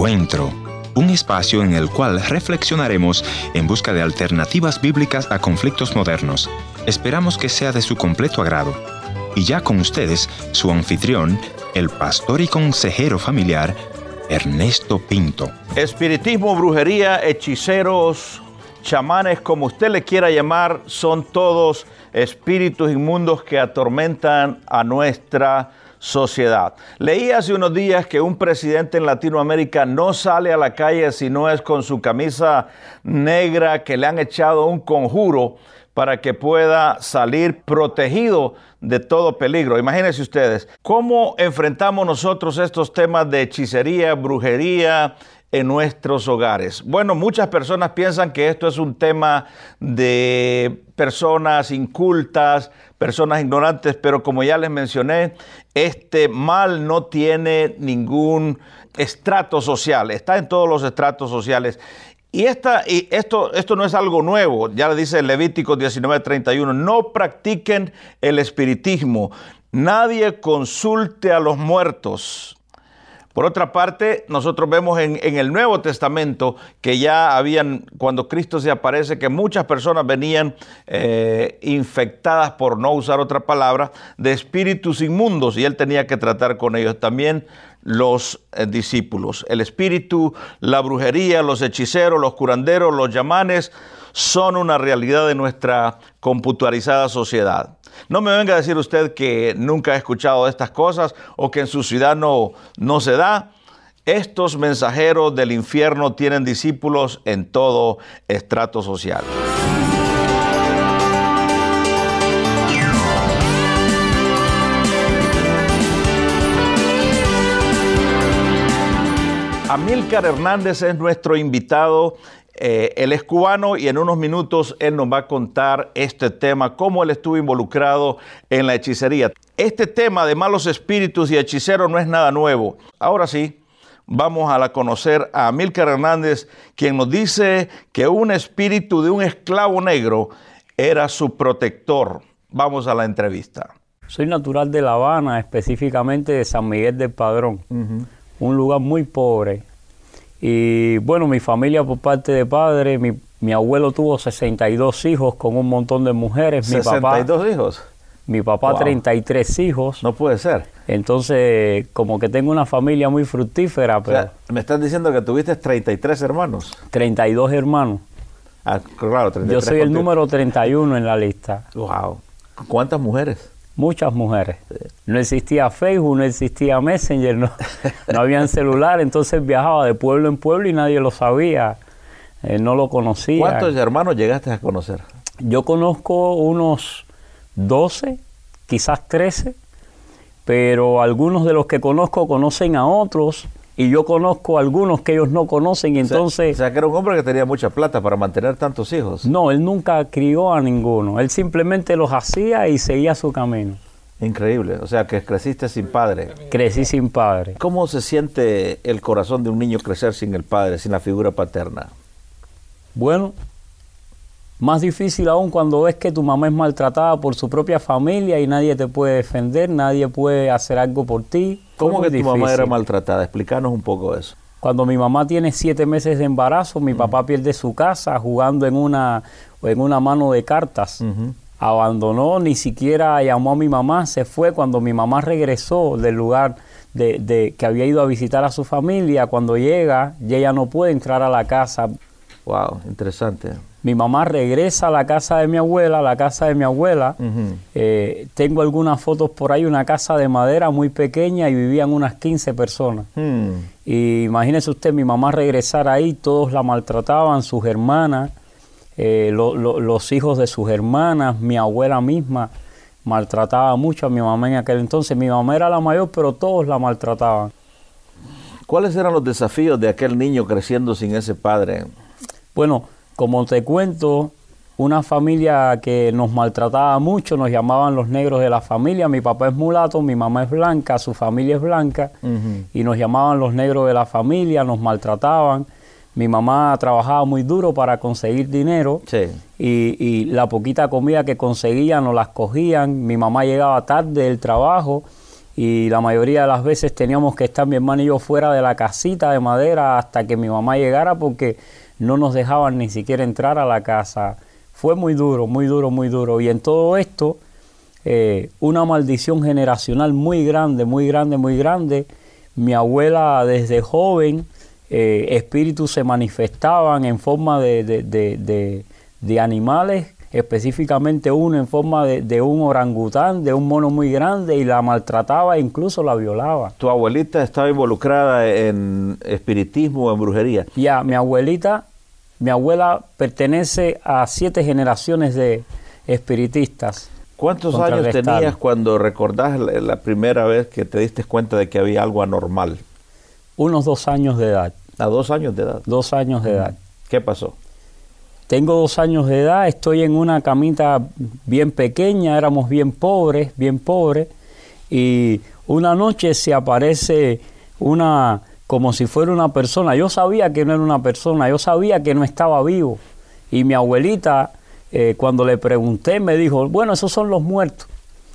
Encuentro, un espacio en el cual reflexionaremos en busca de alternativas bíblicas a conflictos modernos. Esperamos que sea de su completo agrado. Y ya con ustedes, su anfitrión, el pastor y consejero familiar, Ernesto Pinto. Espiritismo, brujería, hechiceros, chamanes, como usted le quiera llamar, son todos espíritus inmundos que atormentan a nuestra sociedad. Leí hace unos días que un presidente en Latinoamérica no sale a la calle si no es con su camisa negra que le han echado un conjuro para que pueda salir protegido de todo peligro. Imagínense ustedes, ¿cómo enfrentamos nosotros estos temas de hechicería, brujería, en nuestros hogares. Bueno, muchas personas piensan que esto es un tema de personas incultas, personas ignorantes, pero como ya les mencioné, este mal no tiene ningún estrato social, está en todos los estratos sociales. Y, esta, y esto, esto no es algo nuevo, ya dice Levítico 19:31, no practiquen el espiritismo, nadie consulte a los muertos. Por otra parte, nosotros vemos en, el Nuevo Testamento que ya habían, cuando Cristo se aparece, que muchas personas venían eh, infectadas, por no usar otra palabra, de espíritus inmundos y él tenía que tratar con ellos. También los eh, discípulos. El espíritu, la brujería, los hechiceros, los curanderos, los llamanes, son una realidad de nuestra computarizada sociedad. No me venga a decir usted que nunca ha escuchado estas cosas o que en su ciudad no, no se da. Estos mensajeros del infierno tienen discípulos en todo estrato social. Amílcar Hernández es nuestro invitado eh, él es cubano y en unos minutos él nos va a contar este tema, cómo él estuvo involucrado en la hechicería. Este tema de malos espíritus y hechiceros no es nada nuevo. Ahora sí, vamos a la conocer a Amílcar Hernández, quien nos dice que un espíritu de un esclavo negro era su protector. Vamos a la entrevista. Soy natural de La Habana, específicamente de San Miguel del Padrón, un lugar muy pobre, y bueno, mi familia por parte de padre, mi, mi abuelo tuvo 62 hijos con un montón de mujeres. Mi ¿62 hijos? Mi papá 33 hijos. No puede ser. Entonces, como que tengo una familia muy fructífera. Pero me estás diciendo que tuviste 33 hermanos. 32 hermanos. Ah, claro, 33 Yo soy el número 31 en la lista. Wow. ¿Cuántas mujeres? Muchas mujeres. No existía Facebook, no existía Messenger, no, no habían celular, entonces viajaba de pueblo en pueblo y nadie lo sabía, eh, no lo conocía. ¿Cuántos hermanos llegaste a conocer? Yo conozco unos 12, quizás 13, pero algunos de los que conozco conocen a otros y yo conozco algunos que ellos no conocen y entonces... O sea, que era un hombre que tenía mucha plata para mantener tantos hijos. No, él nunca crió a ninguno, él simplemente los hacía y seguía su camino. Increíble, o sea que creciste sin padre. Crecí sin padre. ¿Cómo se siente el corazón de un niño crecer sin el padre, sin la figura paterna? Bueno, más difícil aún cuando ves que tu mamá es maltratada por su propia familia y nadie te puede defender, nadie puede hacer algo por ti. ¿Cómo que tu mamá era maltratada? Explícanos un poco eso. Cuando mi mamá tiene siete meses de embarazo, mi papá pierde su casa jugando en una, en una mano de cartas. Abandonó, ni siquiera llamó a mi mamá, se fue. Cuando mi mamá regresó del lugar de, de, que había ido a visitar a su familia, cuando llega, ella no puede entrar a la casa. Wow, interesante. Mi mamá regresa a la casa de mi abuela, a la casa de mi abuela. Eh, tengo algunas fotos por ahí, una casa de madera muy pequeña y vivían unas 15 personas. Hmm. Y imagínese usted, mi mamá regresar ahí, todos la maltrataban, sus hermanas, eh, los hijos de sus hermanas, mi abuela misma maltrataba mucho a mi mamá en aquel entonces. Mi mamá era la mayor, pero todos la maltrataban. ¿Cuáles eran los desafíos de aquel niño creciendo sin ese padre? Bueno, como te cuento, una familia que nos maltrataba mucho, nos llamaban los negros de la familia. Mi papá es mulato, mi mamá es blanca, su familia es blanca, y nos llamaban los negros de la familia, nos maltrataban. Mi mamá trabajaba muy duro para conseguir dinero y, y, la poquita comida que conseguía nos las cogían. Mi mamá llegaba tarde del trabajo y la mayoría de las veces teníamos que estar mi hermano y yo fuera de la casita de madera hasta que mi mamá llegara porque no nos dejaban ni siquiera entrar a la casa. Fue muy duro, muy duro, muy duro. Y en todo esto, eh, una maldición generacional muy grande, muy grande, muy grande. Mi abuela desde joven, eh, espíritus se manifestaban en forma de, de, de animales específicamente uno en forma de, un orangután, de un mono muy grande, y la maltrataba e incluso la violaba. ¿Tu abuelita estaba involucrada en espiritismo o en brujería? Ya, mi abuelita, mi abuela pertenece a siete generaciones de espiritistas. ¿Cuántos años tenías cuando recordás la, primera vez que te diste cuenta de que había algo anormal? Unos dos años de edad. ¿A dos años de edad? Dos años de edad. ¿Qué pasó? Tengo dos años de edad, estoy en una camita bien pequeña, éramos bien pobres, bien pobres, y una noche se aparece una, como si fuera una persona. Yo sabía que no era una persona, yo sabía que no estaba vivo. Y mi abuelita, eh, cuando le pregunté, me dijo, bueno, esos son los muertos.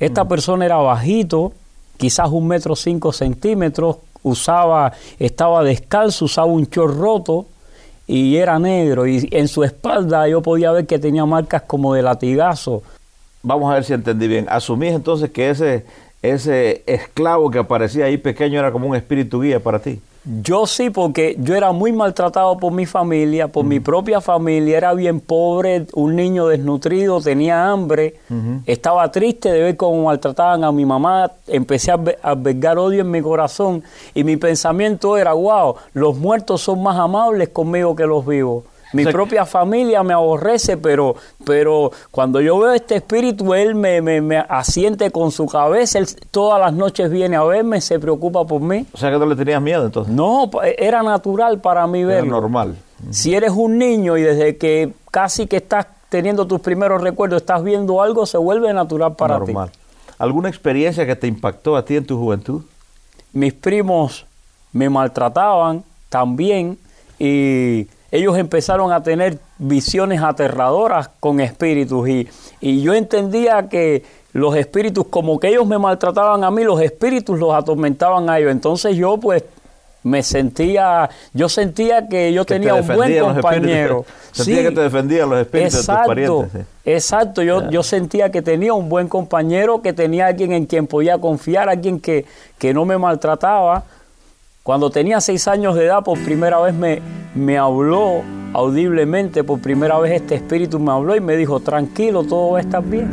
Esta mm. persona era bajito, quizás un metro cinco centímetros, usaba, estaba descalzo, usaba un chor roto, y era negro y en su espalda yo podía ver que tenía marcas como de latigazo. Vamos a ver si entendí bien. Asumís entonces que ese, ese esclavo que aparecía ahí pequeño era como un espíritu guía para ti. Yo sí, porque yo era muy maltratado por mi familia, por mi propia familia, era bien pobre, un niño desnutrido, tenía hambre, estaba triste de ver cómo maltrataban a mi mamá, empecé a albergar odio en mi corazón y mi pensamiento era, wow, los muertos son más amables conmigo que los vivos. Mi propia familia me aborrece, pero, pero cuando yo veo este espíritu, él me, me, asiente con su cabeza, él todas las noches viene a verme, se preocupa por mí. O sea que no le tenías miedo entonces. No, era natural para mí verlo. Era normal. Si eres un niño y desde que casi que estás teniendo tus primeros recuerdos, estás viendo algo, se vuelve natural para normal. ti. ¿Alguna experiencia que te impactó a ti en tu juventud? Mis primos me maltrataban también y ellos empezaron a tener visiones aterradoras con espíritus y, y yo entendía que los espíritus, como que ellos me maltrataban a mí, los espíritus los atormentaban a ellos. Entonces yo pues me sentía, yo sentía que yo tenía un buen compañero. Sentía que te defendían los espíritus exacto, de tus parientes. Exacto, yo, yo sentía que tenía un buen compañero, que tenía alguien en quien podía confiar, alguien que, que no me maltrataba. Cuando tenía seis años de edad, por primera vez me, me habló audiblemente, por primera vez este espíritu me habló y me dijo, tranquilo, todo va a estar bien.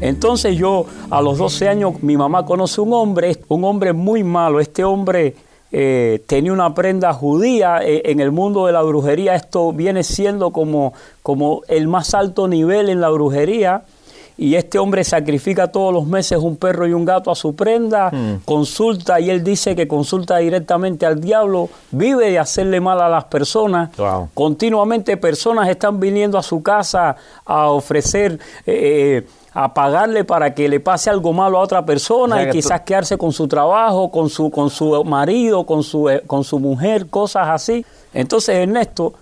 Entonces yo a los 12 años mi mamá conoce un hombre, un hombre muy malo. Este hombre eh, tenía una prenda judía. Eh, en el mundo de la brujería esto viene siendo como, como el más alto nivel en la brujería y este hombre sacrifica todos los meses un perro y un gato a su prenda, hmm. consulta y él dice que consulta directamente al diablo, vive de hacerle mal a las personas. Continuamente personas están viniendo a su casa a ofrecer... Eh, a pagarle para que le pase algo malo a otra persona y quizás quedarse con su trabajo, con su, con su marido, con su, eh, con su mujer, cosas así. Entonces Ernesto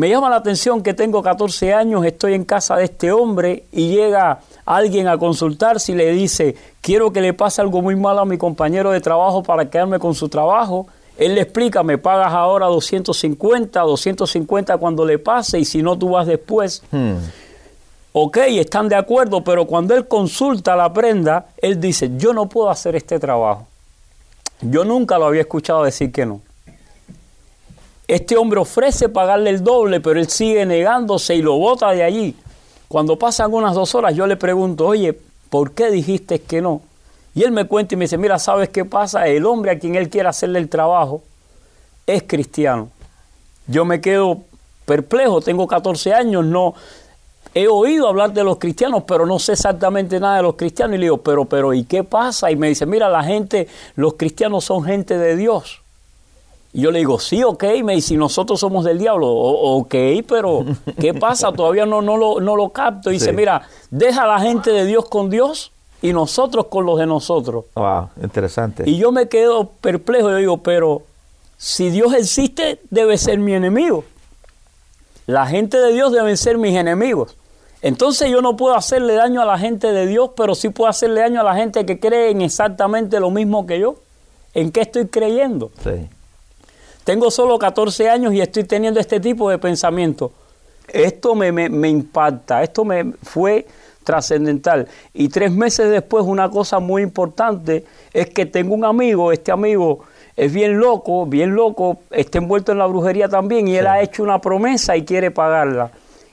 me llama la atención que tengo 14 años, estoy en casa de este hombre y llega alguien a consultarse y le dice, quiero que le pase algo muy malo a mi compañero de trabajo para quedarme con su trabajo. Él le explica, me pagas ahora 250, 250 cuando le pase y si no tú vas después. Hmm. Ok, están de acuerdo, pero cuando él consulta la prenda, él dice, yo no puedo hacer este trabajo. Yo nunca lo había escuchado decir que no. Este hombre ofrece pagarle el doble, pero él sigue negándose y lo bota de allí. Cuando pasan unas dos horas, yo le pregunto, oye, ¿por qué dijiste que no? Y él me cuenta y me dice, mira, ¿sabes qué pasa? El hombre a quien él quiere hacerle el trabajo es cristiano. Yo me quedo perplejo, tengo 14 años, no he oído hablar de los cristianos, pero no sé exactamente nada de los cristianos. Y le digo, pero, pero, ¿y qué pasa? Y me dice, mira, la gente, los cristianos son gente de Dios. Y yo le digo, sí, ok, me dice, nosotros somos del diablo, ok, pero ¿qué pasa? Todavía no, no, lo, no lo capto. Y dice, mira, deja a la gente de Dios con Dios y nosotros con los de nosotros. Wow, interesante. Y yo me quedo perplejo, yo digo, pero si Dios existe, debe ser mi enemigo. La gente de Dios deben ser mis enemigos. Entonces yo no puedo hacerle daño a la gente de Dios, pero sí puedo hacerle daño a la gente que cree en exactamente lo mismo que yo. ¿En qué estoy creyendo? Sí. Tengo solo 14 años y estoy teniendo este tipo de pensamiento. Esto me, me impacta, esto me fue trascendental. Y tres meses después una cosa muy importante es que tengo un amigo, este amigo es bien loco, bien loco, está envuelto en la brujería también y él ha hecho una promesa y quiere pagarla.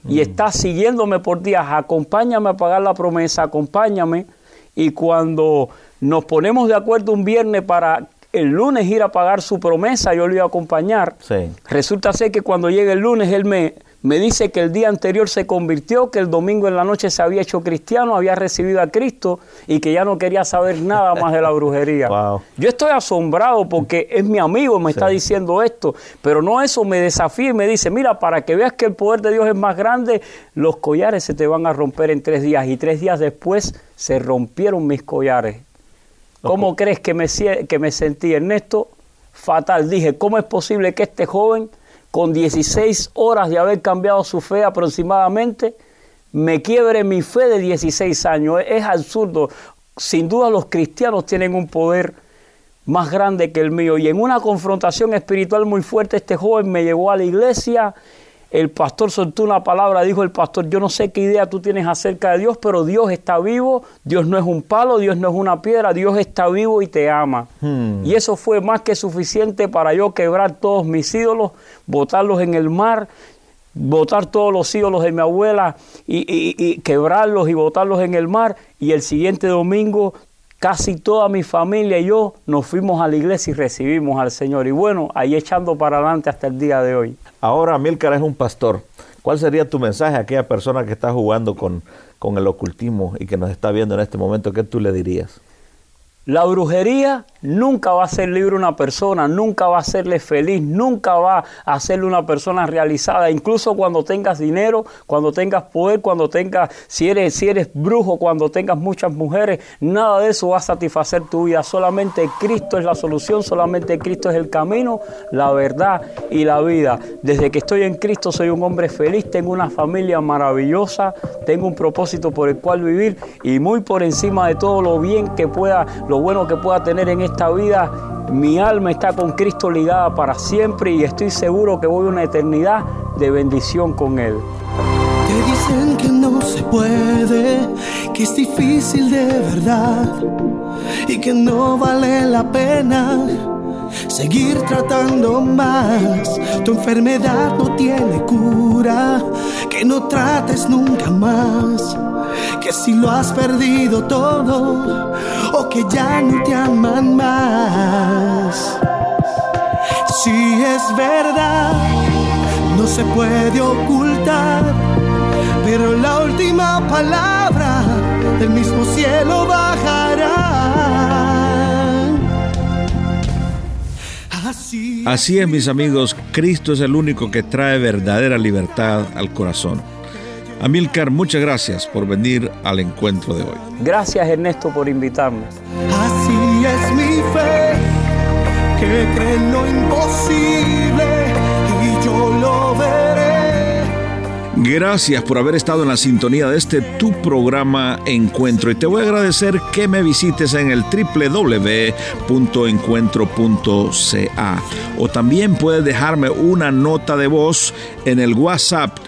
Y mm. está siguiéndome por días, acompáñame a pagar la promesa, acompáñame. Y cuando nos ponemos de acuerdo un viernes para el lunes ir a pagar su promesa, yo lo iba a acompañar. Resulta ser que cuando llega el lunes él me, me dice que el día anterior se convirtió, que el domingo en la noche se había hecho cristiano, había recibido a Cristo y que ya no quería saber nada más de la brujería. Yo estoy asombrado porque es mi amigo, me está diciendo esto, pero no eso, me desafía y me dice, mira, para que veas que el poder de Dios es más grande, los collares se te van a romper en tres días y tres días después se rompieron mis collares. ¿Cómo crees que me, que me sentí, Ernesto? Fatal. Dije, ¿cómo es posible que este joven con 16 horas de haber cambiado su fe aproximadamente, me quiebre mi fe de 16 años. Es absurdo. Sin duda los cristianos tienen un poder más grande que el mío. Y en una confrontación espiritual muy fuerte, este joven me llevó a la iglesia el pastor soltó una palabra, dijo el pastor, yo no sé qué idea tú tienes acerca de Dios, pero Dios está vivo, Dios no es un palo, Dios no es una piedra, Dios está vivo y te ama. Hmm. Y eso fue más que suficiente para yo quebrar todos mis ídolos, botarlos en el mar, botar todos los ídolos de mi abuela y, y quebrarlos y botarlos en el mar. Y el siguiente domingo casi toda mi familia y yo nos fuimos a la iglesia y recibimos al Señor. Y bueno, ahí echando para adelante hasta el día de hoy. Ahora Milcar es un pastor. ¿Cuál sería tu mensaje a aquella persona que está jugando con, con el ocultismo y que nos está viendo en este momento? ¿Qué tú le dirías? La brujería nunca va a ser libre una persona, nunca va a hacerle feliz, nunca va a hacerle una persona realizada, incluso cuando tengas dinero, cuando tengas poder, cuando tengas, si eres, si eres brujo, cuando tengas muchas mujeres, nada de eso va a satisfacer tu vida. Solamente Cristo es la solución, solamente Cristo es el camino, la verdad y la vida. Desde que estoy en Cristo soy un hombre feliz, tengo una familia maravillosa, tengo un propósito por el cual vivir y muy por encima de todo lo bien que pueda, bueno que pueda tener en esta vida, mi alma está con Cristo ligada para siempre y estoy seguro que voy a una eternidad de bendición con Él. Te dicen que no se puede, que es difícil de verdad y que no vale la pena seguir tratando más. Tu enfermedad no tiene cura, que no trates nunca más. Que si lo has perdido todo o que ya no te aman más. Si es verdad, no se puede ocultar, pero la última palabra del mismo cielo bajará. Así es, mis amigos, Cristo es el único que trae verdadera libertad al corazón. Amilcar, muchas gracias por venir al encuentro de hoy. Gracias, Ernesto, por invitarme. Así es mi fe, que cree lo imposible y yo lo veré. Gracias por haber estado en la sintonía de este tu programa Encuentro y te voy a agradecer que me visites en el www.encuentro.ca o también puedes dejarme una nota de voz en el WhatsApp